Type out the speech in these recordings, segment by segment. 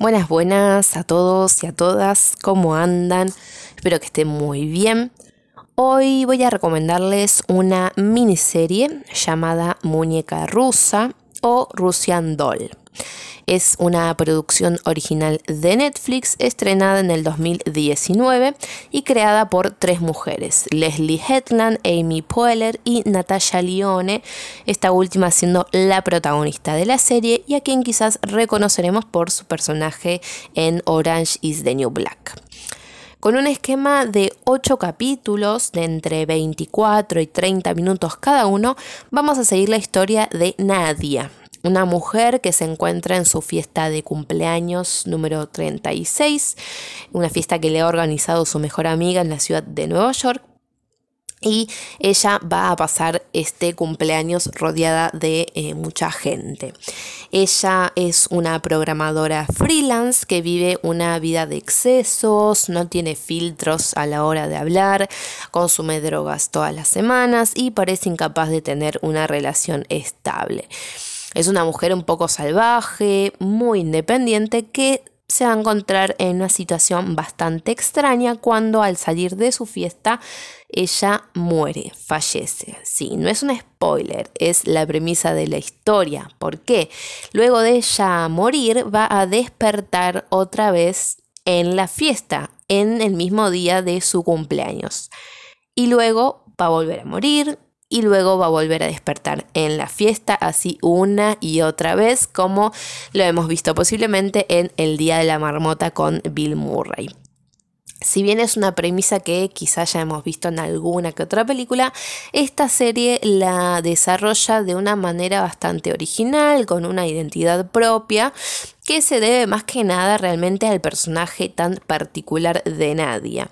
Buenas, buenas a todos y a todas. ¿Cómo andan? Espero que estén muy bien. Hoy voy a recomendarles una miniserie llamada Muñeca Rusa o Russian Doll. Es una producción original de Netflix estrenada en el 2019 y creada por tres mujeres, Leslie Hetland, Amy Poehler y Natasha Lione, esta última siendo la protagonista de la serie y a quien quizás reconoceremos por su personaje en Orange is the New Black. Con un esquema de 8 capítulos de entre 24 y 30 minutos cada uno, vamos a seguir la historia de Nadia, una mujer que se encuentra en su fiesta de cumpleaños número 36, una fiesta que le ha organizado su mejor amiga en la ciudad de Nueva York. Y ella va a pasar este cumpleaños rodeada de eh, mucha gente. Ella es una programadora freelance que vive una vida de excesos, no tiene filtros a la hora de hablar, consume drogas todas las semanas y parece incapaz de tener una relación estable. Es una mujer un poco salvaje, muy independiente, que se va a encontrar en una situación bastante extraña cuando al salir de su fiesta ella muere, fallece. Sí, no es un spoiler, es la premisa de la historia. ¿Por qué? Luego de ella morir va a despertar otra vez en la fiesta, en el mismo día de su cumpleaños. Y luego va a volver a morir, y luego va a volver a despertar en la fiesta, así una y otra vez, como lo hemos visto posiblemente en El Día de la Marmota con Bill Murray. Si bien es una premisa que quizás ya hemos visto en alguna que otra película, esta serie la desarrolla de una manera bastante original, con una identidad propia, que se debe más que nada realmente al personaje tan particular de Nadia.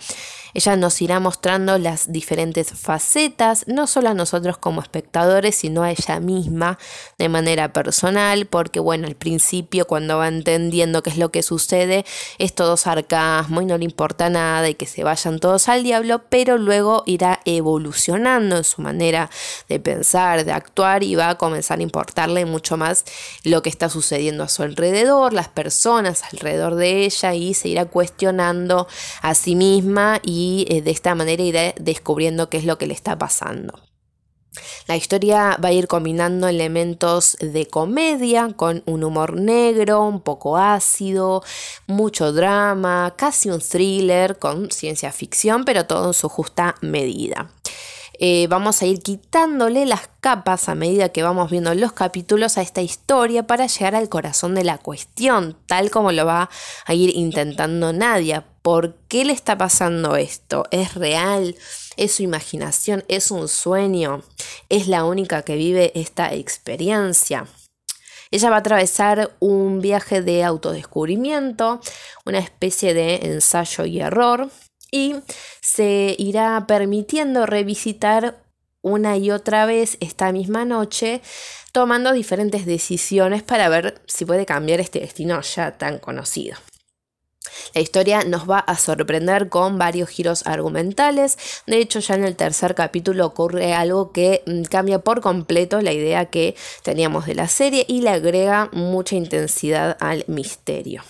Ella nos irá mostrando las diferentes facetas, no solo a nosotros como espectadores, sino a ella misma de manera personal, porque bueno, al principio cuando va entendiendo qué es lo que sucede, es todo sarcasmo y no le importa nada y que se vayan todos al diablo, pero luego irá evolucionando en su manera de pensar, de actuar y va a comenzar a importarle mucho más lo que está sucediendo a su alrededor, las personas alrededor de ella y se irá cuestionando a sí misma y y eh, de esta manera irá descubriendo qué es lo que le está pasando. La historia va a ir combinando elementos de comedia con un humor negro, un poco ácido, mucho drama, casi un thriller con ciencia ficción, pero todo en su justa medida. Eh, vamos a ir quitándole las capas a medida que vamos viendo los capítulos a esta historia para llegar al corazón de la cuestión, tal como lo va a ir intentando Nadia. ¿Por qué le está pasando esto? ¿Es real? ¿Es su imaginación? ¿Es un sueño? ¿Es la única que vive esta experiencia? Ella va a atravesar un viaje de autodescubrimiento, una especie de ensayo y error, y se irá permitiendo revisitar una y otra vez esta misma noche, tomando diferentes decisiones para ver si puede cambiar este destino ya tan conocido. La historia nos va a sorprender con varios giros argumentales. De hecho, ya en el tercer capítulo ocurre algo que mm, cambia por completo la idea que teníamos de la serie y le agrega mucha intensidad al misterio.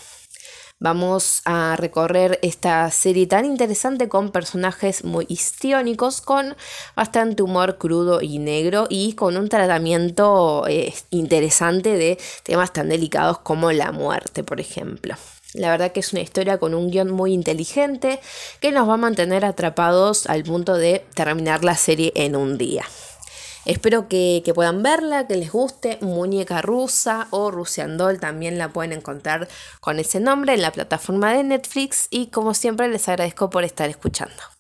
Vamos a recorrer esta serie tan interesante con personajes muy histriónicos, con bastante humor crudo y negro y con un tratamiento eh, interesante de temas tan delicados como la muerte, por ejemplo. La verdad que es una historia con un guion muy inteligente que nos va a mantener atrapados al punto de terminar la serie en un día. Espero que, puedan verla, que les guste. Muñeca rusa o Russian Doll también la pueden encontrar con ese nombre en la plataforma de Netflix. Y como siempre les agradezco por estar escuchando.